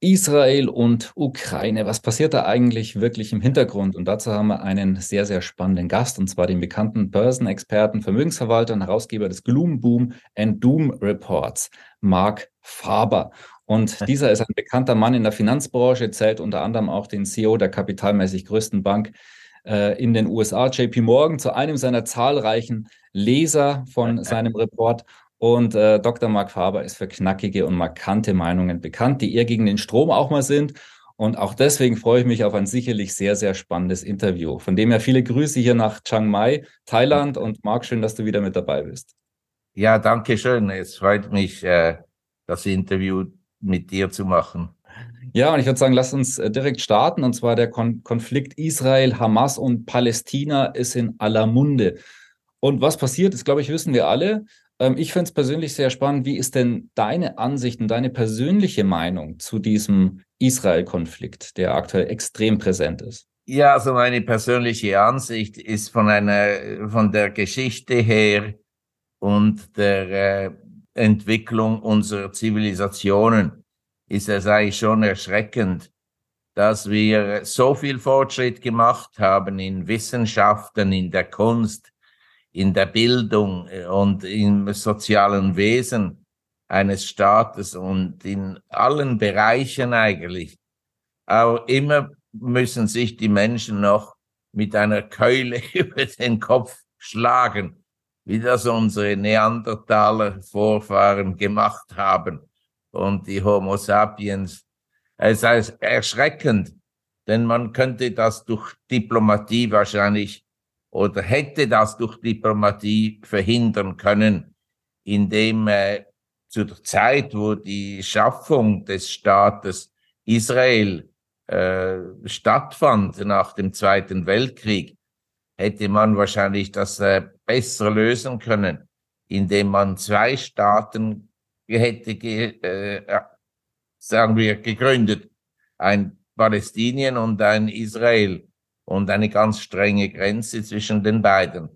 Israel und Ukraine. Was passiert da eigentlich wirklich im Hintergrund? Und dazu haben wir einen sehr, sehr spannenden Gast, und zwar den bekannten Börsenexperten, Vermögensverwalter und Herausgeber des Gloom Boom and Doom Reports, Mark Faber. Und dieser ist ein bekannter Mann in der Finanzbranche, zählt unter anderem auch den CEO der kapitalmäßig größten Bank äh, in den USA, JP Morgan, zu einem seiner zahlreichen Leser von seinem Report. Und äh, Dr. Mark Faber ist für knackige und markante Meinungen bekannt, die eher gegen den Strom auch mal sind. Und auch deswegen freue ich mich auf ein sicherlich sehr, sehr spannendes Interview. Von dem her viele Grüße hier nach Chiang Mai, Thailand. Und Mark, schön, dass du wieder mit dabei bist. Ja, danke schön. Es freut mich, äh, das Interview mit dir zu machen. Ja, und ich würde sagen, lass uns äh, direkt starten. Und zwar der Kon Konflikt Israel, Hamas und Palästina ist in aller Munde. Und was passiert ist, glaube ich, wissen wir alle. Ähm, ich finde es persönlich sehr spannend. Wie ist denn deine Ansicht und deine persönliche Meinung zu diesem Israel-Konflikt, der aktuell extrem präsent ist? Ja, also meine persönliche Ansicht ist von einer, von der Geschichte her und der äh, Entwicklung unserer Zivilisationen ist es eigentlich schon erschreckend, dass wir so viel Fortschritt gemacht haben in Wissenschaften, in der Kunst, in der Bildung äh, und im sozialen Wesen eines Staates und in allen Bereichen eigentlich. Aber immer müssen sich die Menschen noch mit einer Keule über den Kopf schlagen, wie das unsere Neandertaler Vorfahren gemacht haben und die Homo sapiens. Es ist erschreckend, denn man könnte das durch Diplomatie wahrscheinlich oder hätte das durch Diplomatie verhindern können, indem äh, zu der Zeit, wo die Schaffung des Staates Israel äh, stattfand nach dem Zweiten Weltkrieg, hätte man wahrscheinlich das äh, besser lösen können, indem man zwei Staaten hätte, äh, sagen wir, gegründet, ein Palästinien und ein Israel und eine ganz strenge Grenze zwischen den beiden.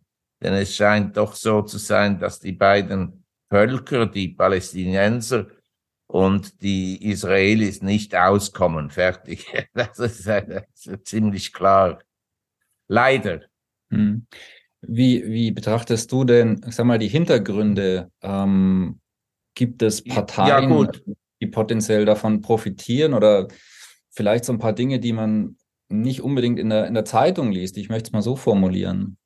Denn es scheint doch so zu sein, dass die beiden Völker, die Palästinenser und die Israelis nicht auskommen. Fertig. Das ist, das ist ziemlich klar. Leider. Hm. Wie, wie betrachtest du denn, sag mal, die Hintergründe? Ähm, gibt es Parteien, ja, die potenziell davon profitieren oder vielleicht so ein paar Dinge, die man nicht unbedingt in der, in der Zeitung liest. Ich möchte es mal so formulieren.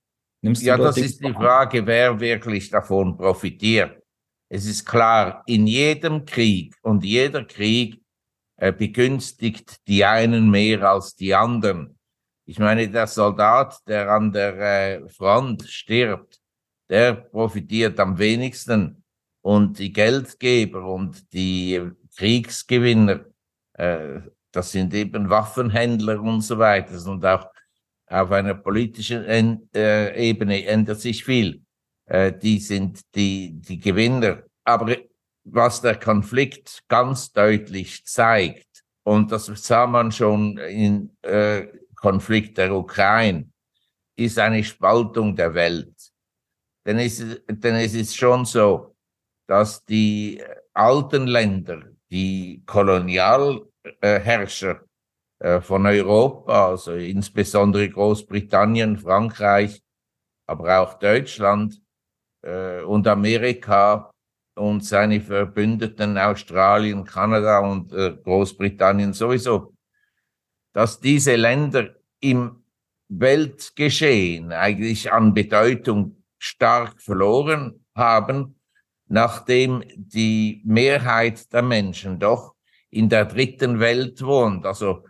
Nimmst ja, das ist die Frage, wer wirklich davon profitiert. Es ist klar, in jedem Krieg und jeder Krieg äh, begünstigt die einen mehr als die anderen. Ich meine, der Soldat, der an der äh, Front stirbt, der profitiert am wenigsten und die Geldgeber und die Kriegsgewinner äh, das sind eben Waffenhändler und so weiter. Und auch auf einer politischen äh, Ebene ändert sich viel. Äh, die sind die, die Gewinner. Aber was der Konflikt ganz deutlich zeigt, und das sah man schon im äh, Konflikt der Ukraine, ist eine Spaltung der Welt. Denn es, denn es ist schon so, dass die alten Länder, die kolonial äh, Herrscher äh, von Europa, also insbesondere Großbritannien, Frankreich, aber auch Deutschland äh, und Amerika und seine Verbündeten Australien, Kanada und äh, Großbritannien sowieso, dass diese Länder im Weltgeschehen eigentlich an Bedeutung stark verloren haben, nachdem die Mehrheit der Menschen doch in der dritten Welt wohnt, also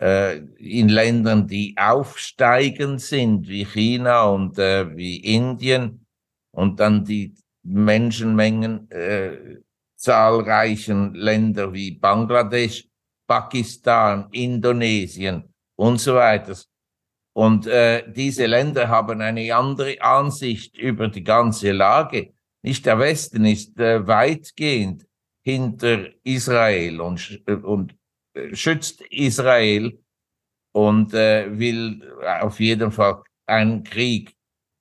äh, in Ländern, die aufsteigend sind, wie China und äh, wie Indien, und dann die Menschenmengen äh, zahlreichen Länder wie Bangladesch, Pakistan, Indonesien und so weiter. Und äh, diese Länder haben eine andere Ansicht über die ganze Lage. Nicht der Westen ist äh, weitgehend hinter Israel und, und äh, schützt Israel und äh, will auf jeden Fall einen Krieg,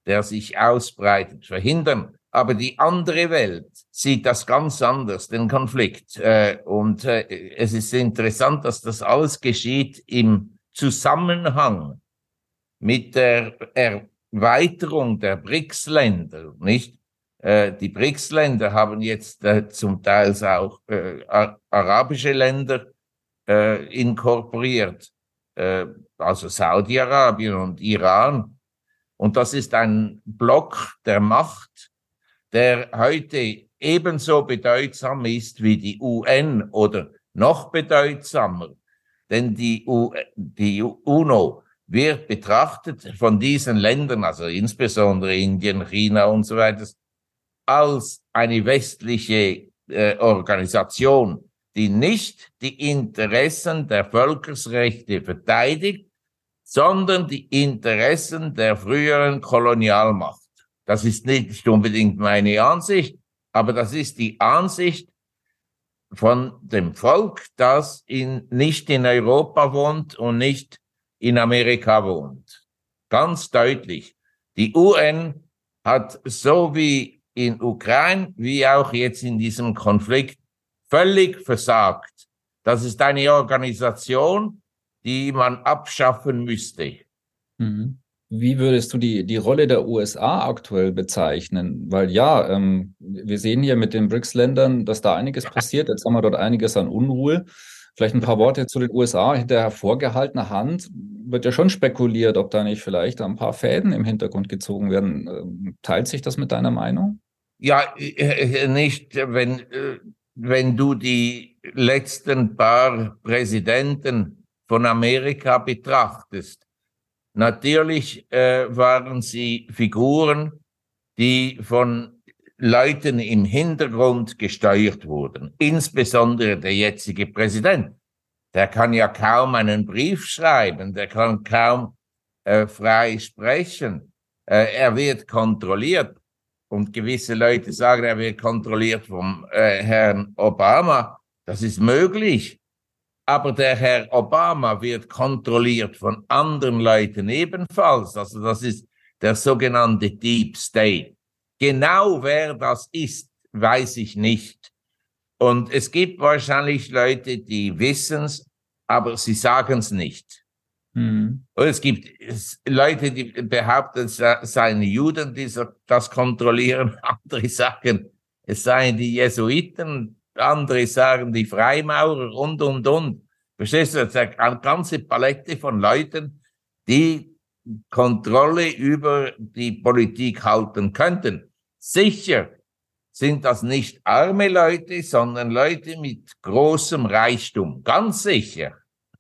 der sich ausbreitet, verhindern. Aber die andere Welt sieht das ganz anders, den Konflikt. Äh, und äh, es ist interessant, dass das alles geschieht im Zusammenhang mit der Erweiterung der BRICS-Länder, nicht? Äh, die BRICS-Länder haben jetzt äh, zum Teil auch äh, arabische Länder inkorporiert, also Saudi-Arabien und Iran. Und das ist ein Block der Macht, der heute ebenso bedeutsam ist wie die UN oder noch bedeutsamer. Denn die, U die UNO wird betrachtet von diesen Ländern, also insbesondere Indien, China und so weiter, als eine westliche äh, Organisation, die nicht die Interessen der Völkersrechte verteidigt, sondern die Interessen der früheren Kolonialmacht. Das ist nicht unbedingt meine Ansicht, aber das ist die Ansicht von dem Volk, das in, nicht in Europa wohnt und nicht in Amerika wohnt. Ganz deutlich. Die UN hat so wie in Ukraine, wie auch jetzt in diesem Konflikt, völlig versagt. Das ist eine Organisation, die man abschaffen müsste. Mhm. Wie würdest du die, die Rolle der USA aktuell bezeichnen? Weil ja, ähm, wir sehen hier mit den BRICS-Ländern, dass da einiges passiert. Jetzt haben wir dort einiges an Unruhe. Vielleicht ein paar Worte zu den USA. Hinter hervorgehaltener Hand wird ja schon spekuliert, ob da nicht vielleicht ein paar Fäden im Hintergrund gezogen werden. Ähm, teilt sich das mit deiner Meinung? Ja, äh, äh, nicht, wenn, äh, wenn du die letzten paar Präsidenten von Amerika betrachtest Natürlich äh, waren sie Figuren, die von Leuten im Hintergrund gesteuert wurden. Insbesondere der jetzige Präsident. Der kann ja kaum einen Brief schreiben, der kann kaum äh, frei sprechen. Äh, er wird kontrolliert. Und gewisse Leute sagen, er wird kontrolliert vom äh, Herrn Obama. Das ist möglich. Aber der Herr Obama wird kontrolliert von anderen Leuten ebenfalls. Also das ist der sogenannte Deep State. Genau wer das ist, weiß ich nicht. Und es gibt wahrscheinlich Leute, die wissen es, aber sie sagen es nicht. Mhm. Und es gibt Leute, die behaupten, es seien Juden, die das kontrollieren. Andere sagen, es seien die Jesuiten andere sagen die Freimaurer und, und, und. Verstehst du? Das ist eine ganze Palette von Leuten, die Kontrolle über die Politik halten könnten. Sicher sind das nicht arme Leute, sondern Leute mit großem Reichtum. Ganz sicher.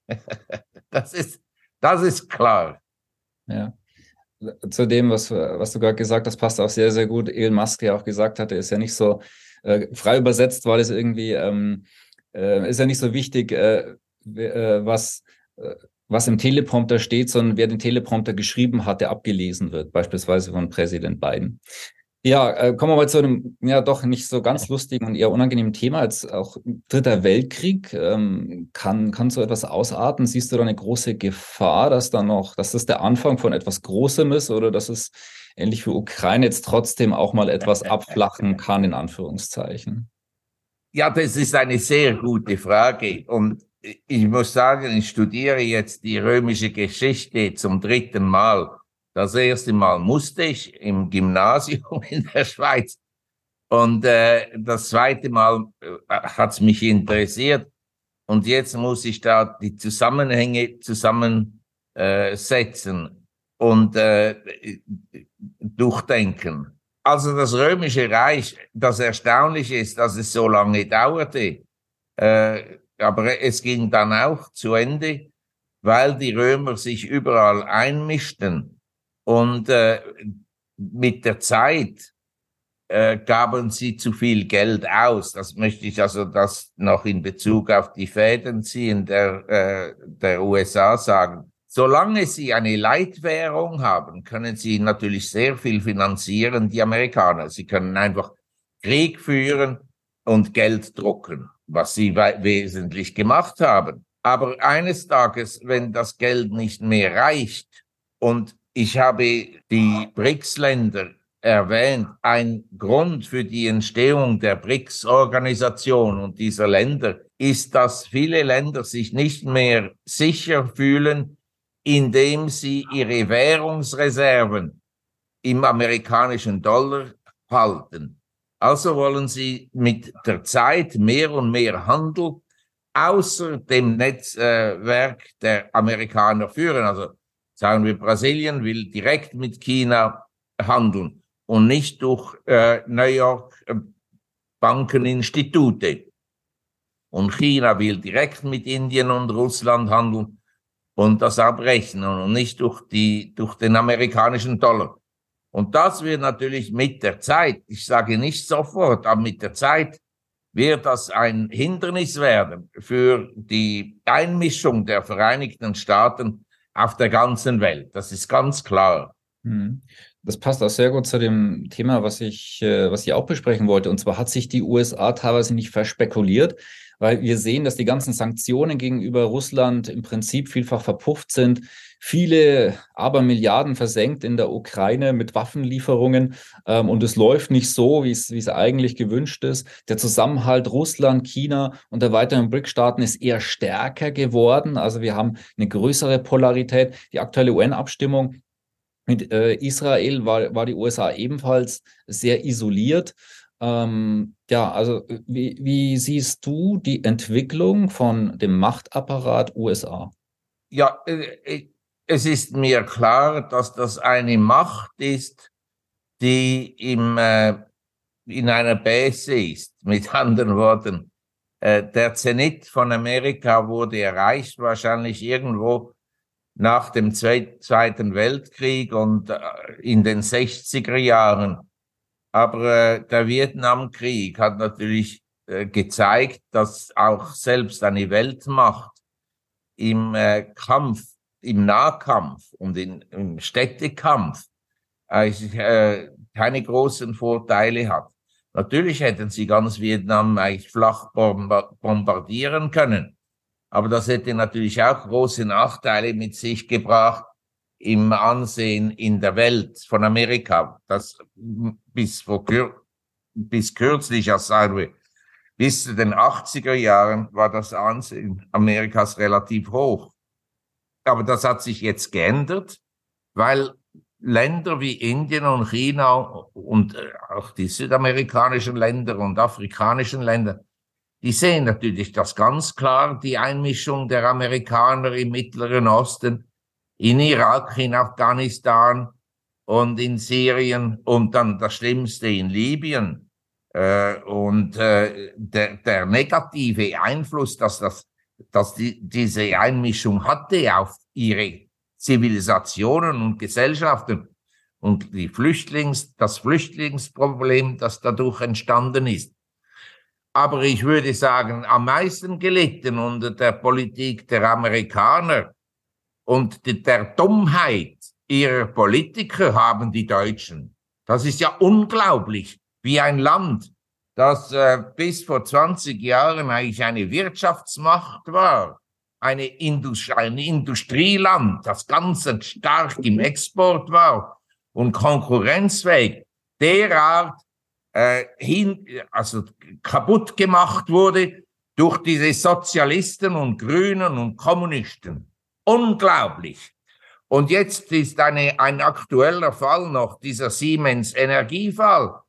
das ist, das ist klar. Ja. Zu dem, was, was du gerade gesagt hast, passt auch sehr, sehr gut. Elon Musk ja auch gesagt hatte, ist ja nicht so, äh, frei übersetzt war das irgendwie, ähm, äh, ist ja nicht so wichtig, äh, äh was, äh, was im Teleprompter steht, sondern wer den Teleprompter geschrieben hat, der abgelesen wird, beispielsweise von Präsident Biden. Ja, äh, kommen wir mal zu einem ja doch nicht so ganz lustigen und eher unangenehmen Thema, als auch Dritter Weltkrieg. Ähm, kann, kann so etwas ausarten? Siehst du da eine große Gefahr, dass da noch, dass das der Anfang von etwas Großem ist oder dass es ähnlich für Ukraine jetzt trotzdem auch mal etwas abflachen kann, in Anführungszeichen? Ja, das ist eine sehr gute Frage. Und ich muss sagen, ich studiere jetzt die römische Geschichte zum dritten Mal. Das erste Mal musste ich im Gymnasium in der Schweiz. Und äh, das zweite Mal äh, hat es mich interessiert. Und jetzt muss ich da die Zusammenhänge zusammensetzen. Äh, und äh, durchdenken. Also das Römische Reich, das Erstaunliche ist, dass es so lange dauerte. Äh, aber es ging dann auch zu Ende, weil die Römer sich überall einmischten. Und äh, mit der Zeit äh, gaben sie zu viel Geld aus. Das möchte ich also das noch in Bezug auf die Fäden ziehen der, äh, der USA sagen. Solange sie eine Leitwährung haben, können sie natürlich sehr viel finanzieren, die Amerikaner. Sie können einfach Krieg führen und Geld drucken, was sie wesentlich gemacht haben. Aber eines Tages, wenn das Geld nicht mehr reicht und ich habe die BRICS-Länder erwähnt, ein Grund für die Entstehung der BRICS-Organisation und dieser Länder ist, dass viele Länder sich nicht mehr sicher fühlen, indem sie ihre Währungsreserven im amerikanischen Dollar halten. Also wollen sie mit der Zeit mehr und mehr Handel außer dem Netzwerk der Amerikaner führen. Also sagen wir, Brasilien will direkt mit China handeln und nicht durch äh, New York äh, Bankeninstitute. Und China will direkt mit Indien und Russland handeln und das abrechnen und nicht durch die, durch den amerikanischen Dollar. Und das wird natürlich mit der Zeit, ich sage nicht sofort, aber mit der Zeit wird das ein Hindernis werden für die Einmischung der Vereinigten Staaten auf der ganzen Welt. Das ist ganz klar. Hm. Das passt auch sehr gut zu dem Thema, was ich, äh, was ich auch besprechen wollte. Und zwar hat sich die USA teilweise nicht verspekuliert, weil wir sehen, dass die ganzen Sanktionen gegenüber Russland im Prinzip vielfach verpufft sind. Viele aber Milliarden versenkt in der Ukraine mit Waffenlieferungen ähm, und es läuft nicht so, wie es, eigentlich gewünscht ist. Der Zusammenhalt Russland, China und der weiteren BRIC-Staaten ist eher stärker geworden. Also wir haben eine größere Polarität. Die aktuelle UN-Abstimmung mit äh, Israel war, war die USA ebenfalls sehr isoliert. Ähm, ja, also wie, wie siehst du die Entwicklung von dem Machtapparat USA? Ja, äh, äh, es ist mir klar, dass das eine Macht ist, die im, äh, in einer Base ist. Mit anderen Worten, äh, der Zenit von Amerika wurde erreicht, wahrscheinlich irgendwo nach dem Zweiten Weltkrieg und äh, in den 60er Jahren. Aber äh, der Vietnamkrieg hat natürlich äh, gezeigt, dass auch selbst eine Weltmacht im Kampf, im Nahkampf und in, im Städtekampf keine großen Vorteile hat. Natürlich hätten sie ganz Vietnam eigentlich flach bombardieren können. Aber das hätte natürlich auch große Nachteile mit sich gebracht im Ansehen in der Welt von Amerika. Das bis vor kür bis kürzlich, als sagen wir, bis zu den 80er Jahren war das Ansehen Amerikas relativ hoch. Aber das hat sich jetzt geändert, weil Länder wie Indien und China und äh, auch die südamerikanischen Länder und afrikanischen Länder die sehen natürlich das ganz klar, die Einmischung der Amerikaner im Mittleren Osten, in Irak, in Afghanistan und in Syrien und dann das Schlimmste in Libyen. Äh, und äh, der, der negative Einfluss, dass, das, dass die, diese Einmischung hatte auf ihre Zivilisationen und Gesellschaften und die Flüchtlings, das Flüchtlingsproblem, das dadurch entstanden ist. Aber ich würde sagen, am meisten gelitten unter der Politik der Amerikaner und der Dummheit ihrer Politiker haben die Deutschen. Das ist ja unglaublich, wie ein Land, das äh, bis vor 20 Jahren eigentlich eine Wirtschaftsmacht war, eine Indust ein Industrieland, das ganz stark im Export war und konkurrenzfähig, derart äh, hin, also kaputt gemacht wurde durch diese Sozialisten und Grünen und Kommunisten. Unglaublich. Und jetzt ist eine, ein aktueller Fall noch, dieser Siemens Energiefall.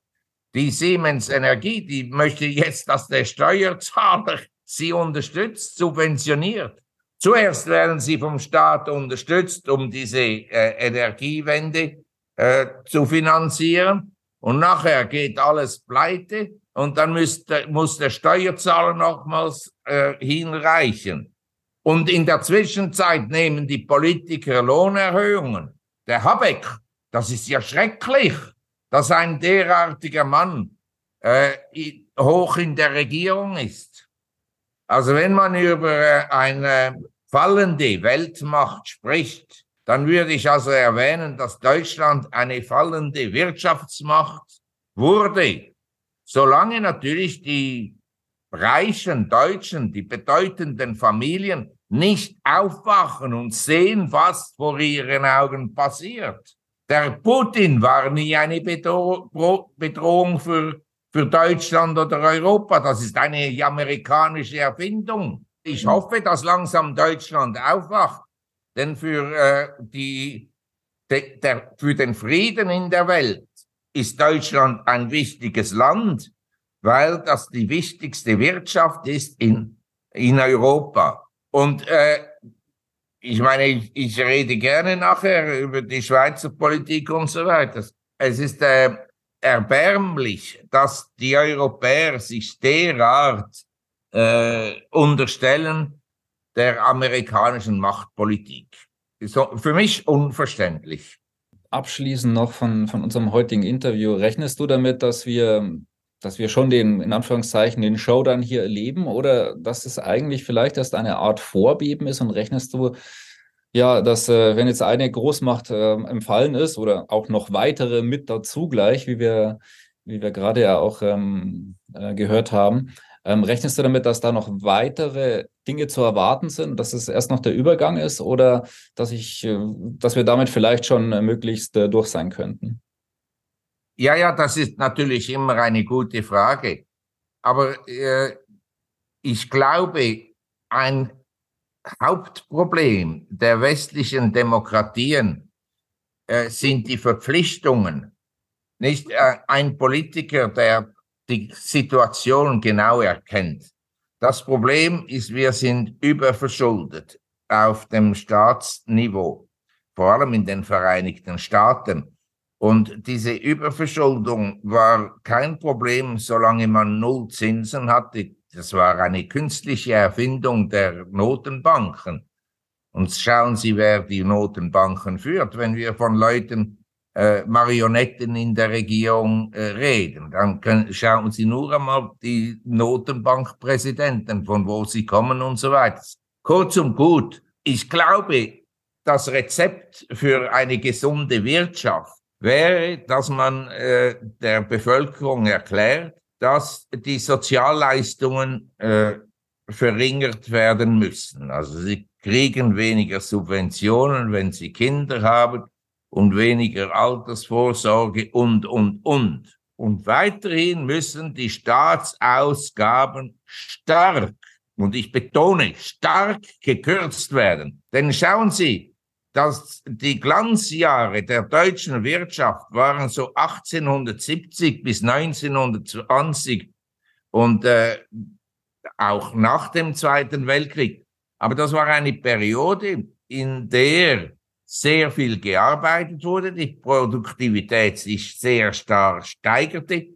Die Siemens Energie, die möchte jetzt, dass der Steuerzahler sie unterstützt, subventioniert. Zuerst werden sie vom Staat unterstützt, um diese äh, Energiewende äh, zu finanzieren. Und nachher geht alles pleite und dann müsste, muss der Steuerzahler nochmals äh, hinreichen. Und in der Zwischenzeit nehmen die Politiker Lohnerhöhungen. Der Habeck, das ist ja schrecklich. Dass ein derartiger Mann äh, hoch in der Regierung ist. Also wenn man über äh, eine fallende Weltmacht spricht, dann würde ich also erwähnen, dass Deutschland eine fallende Wirtschaftsmacht wurde, solange natürlich die reichen Deutschen, die bedeutenden Familien nicht aufwachen und sehen, was vor ihren Augen passiert. Der Putin war nie eine Bedrohung für, für Deutschland oder Europa. Das ist eine amerikanische Erfindung. Ich hoffe, dass langsam Deutschland aufwacht, denn für, äh, die, de, der, für den Frieden in der Welt ist Deutschland ein wichtiges Land, weil das die wichtigste Wirtschaft ist in, in Europa. Und äh, ich meine, ich, ich rede gerne nachher über die Schweizer Politik und so weiter. Es ist äh, erbärmlich, dass die Europäer sich derart äh, unterstellen der amerikanischen Machtpolitik. So, für mich unverständlich. Abschließend noch von, von unserem heutigen Interview. Rechnest du damit, dass wir, dass wir schon den, in Anführungszeichen, den Showdown hier erleben oder dass es eigentlich vielleicht erst eine Art Vorbeben ist und rechnest du, ja, dass äh, wenn jetzt eine Großmacht äh, empfallen ist oder auch noch weitere mit dazu gleich, wie wir, wie wir gerade ja auch ähm, äh, gehört haben, ähm, rechnest du damit, dass da noch weitere Dinge zu erwarten sind, dass es erst noch der Übergang ist oder dass ich, äh, dass wir damit vielleicht schon äh, möglichst äh, durch sein könnten? Ja, ja, das ist natürlich immer eine gute Frage. Aber äh, ich glaube, ein Hauptproblem der westlichen Demokratien äh, sind die Verpflichtungen. Nicht äh, ein Politiker, der die Situation genau erkennt. Das Problem ist, wir sind überverschuldet auf dem Staatsniveau, vor allem in den Vereinigten Staaten. Und diese Überverschuldung war kein Problem, solange man Null Zinsen hatte. Das war eine künstliche Erfindung der Notenbanken. Und schauen Sie, wer die Notenbanken führt. Wenn wir von Leuten äh, Marionetten in der Regierung äh, reden. Dann können, schauen Sie nur einmal die Notenbankpräsidenten, von wo sie kommen und so weiter. Kurz und gut, ich glaube, das Rezept für eine gesunde Wirtschaft wäre, dass man äh, der Bevölkerung erklärt, dass die Sozialleistungen äh, verringert werden müssen. Also sie kriegen weniger Subventionen, wenn sie Kinder haben und weniger Altersvorsorge und, und, und. Und weiterhin müssen die Staatsausgaben stark, und ich betone, stark gekürzt werden. Denn schauen Sie, dass die Glanzjahre der deutschen Wirtschaft waren so 1870 bis 1920 und äh, auch nach dem Zweiten Weltkrieg. Aber das war eine Periode, in der sehr viel gearbeitet wurde, die Produktivität sich sehr stark steigerte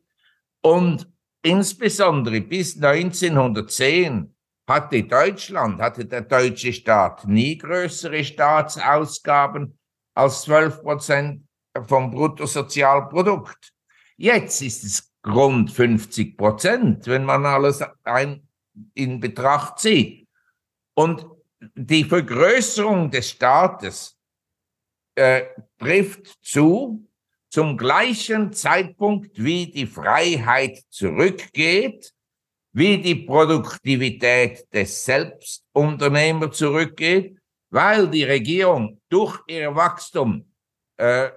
und insbesondere bis 1910 hatte Deutschland, hatte der deutsche Staat nie größere Staatsausgaben als 12 Prozent vom Bruttosozialprodukt. Jetzt ist es rund 50 Prozent, wenn man alles ein, in Betracht zieht. Und die Vergrößerung des Staates äh, trifft zu zum gleichen Zeitpunkt, wie die Freiheit zurückgeht, wie die Produktivität des Selbstunternehmers zurückgeht, weil die Regierung durch ihr Wachstum äh,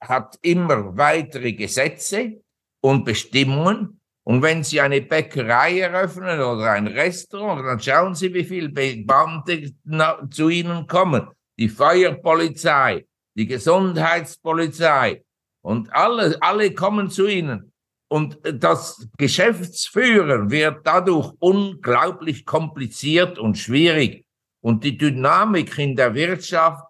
hat immer weitere Gesetze und Bestimmungen. Und wenn Sie eine Bäckerei eröffnen oder ein Restaurant, dann schauen Sie, wie viele Beamte zu Ihnen kommen die Feuerpolizei, die Gesundheitspolizei und alle, alle kommen zu ihnen. Und das Geschäftsführen wird dadurch unglaublich kompliziert und schwierig. Und die Dynamik in der Wirtschaft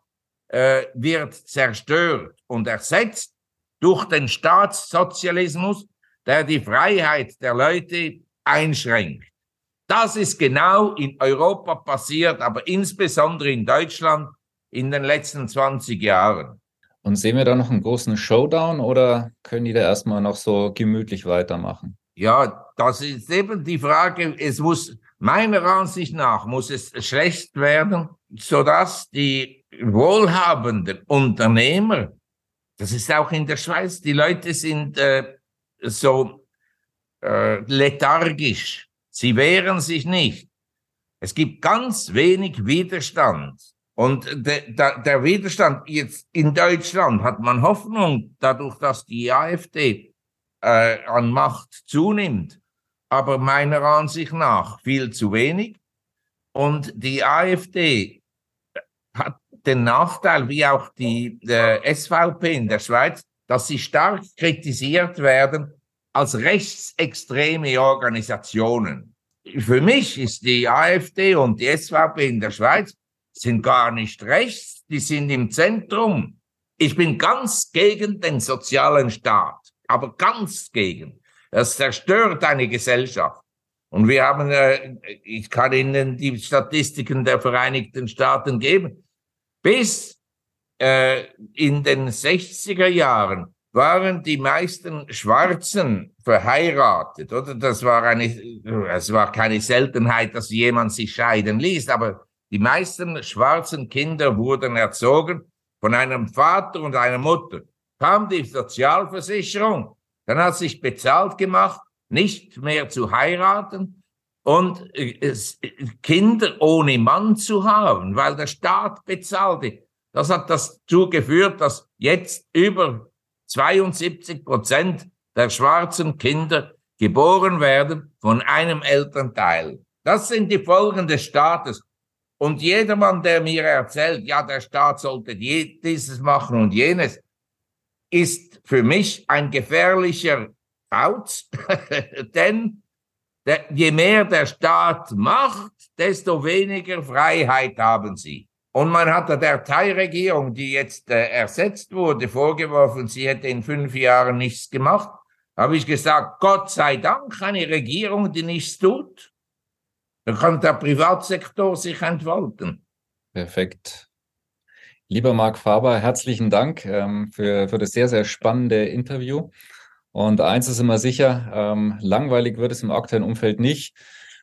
äh, wird zerstört und ersetzt durch den Staatssozialismus, der die Freiheit der Leute einschränkt. Das ist genau in Europa passiert, aber insbesondere in Deutschland in den letzten 20 Jahren. Und sehen wir da noch einen großen Showdown oder können die da erstmal noch so gemütlich weitermachen? Ja, das ist eben die Frage. Es muss, meiner Ansicht nach, muss es schlecht werden, sodass die wohlhabenden Unternehmer, das ist auch in der Schweiz, die Leute sind äh, so äh, lethargisch. Sie wehren sich nicht. Es gibt ganz wenig Widerstand. Und de, de, der Widerstand jetzt in Deutschland hat man Hoffnung, dadurch, dass die AfD äh, an Macht zunimmt, aber meiner Ansicht nach viel zu wenig. Und die AfD hat den Nachteil, wie auch die äh, SVP in der Schweiz, dass sie stark kritisiert werden als rechtsextreme Organisationen. Für mich ist die AfD und die SVP in der Schweiz sind gar nicht rechts, die sind im Zentrum. Ich bin ganz gegen den sozialen Staat, aber ganz gegen. Das zerstört eine Gesellschaft. Und wir haben, äh, ich kann Ihnen die Statistiken der Vereinigten Staaten geben. Bis äh, in den 60er Jahren waren die meisten Schwarzen verheiratet, oder? Das war eine, es war keine Seltenheit, dass jemand sich scheiden ließ, aber die meisten schwarzen Kinder wurden erzogen von einem Vater und einer Mutter. Kam die Sozialversicherung, dann hat sich bezahlt gemacht, nicht mehr zu heiraten und äh, Kinder ohne Mann zu haben, weil der Staat bezahlte. Das hat dazu geführt, dass jetzt über 72 Prozent der schwarzen Kinder geboren werden von einem Elternteil. Das sind die Folgen des Staates. Und jedermann, der mir erzählt, ja, der Staat sollte dieses machen und jenes, ist für mich ein gefährlicher Kauz, denn der, je mehr der Staat macht, desto weniger Freiheit haben sie. Und man hat der Thai-Regierung, die jetzt äh, ersetzt wurde, vorgeworfen, sie hätte in fünf Jahren nichts gemacht. Habe ich gesagt, Gott sei Dank eine Regierung, die nichts tut. Dann kann der Privatsektor sich entfalten. Perfekt. Lieber Marc Faber, herzlichen Dank ähm, für, für das sehr, sehr spannende Interview. Und eins ist immer sicher, ähm, langweilig wird es im aktuellen Umfeld nicht.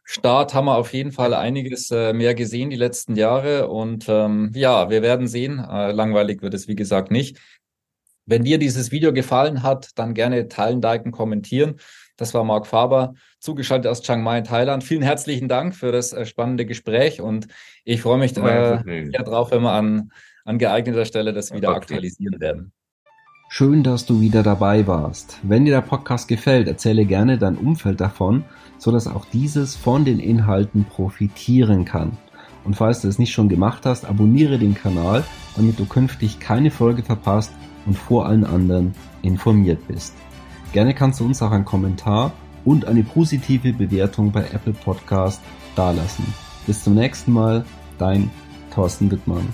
Start haben wir auf jeden Fall einiges äh, mehr gesehen die letzten Jahre. Und ähm, ja, wir werden sehen. Äh, langweilig wird es, wie gesagt, nicht. Wenn dir dieses Video gefallen hat, dann gerne teilen, liken, kommentieren. Das war Marc Faber, zugeschaltet aus Chiang Mai in Thailand. Vielen herzlichen Dank für das äh, spannende Gespräch und ich freue mich äh, ja, drauf, wenn wir an, an geeigneter Stelle das wieder okay. aktualisieren werden. Schön, dass du wieder dabei warst. Wenn dir der Podcast gefällt, erzähle gerne dein Umfeld davon, sodass auch dieses von den Inhalten profitieren kann. Und falls du es nicht schon gemacht hast, abonniere den Kanal, damit du künftig keine Folge verpasst und vor allen anderen informiert bist. Gerne kannst du uns auch einen Kommentar und eine positive Bewertung bei Apple Podcast dalassen. Bis zum nächsten Mal, dein Thorsten Wittmann.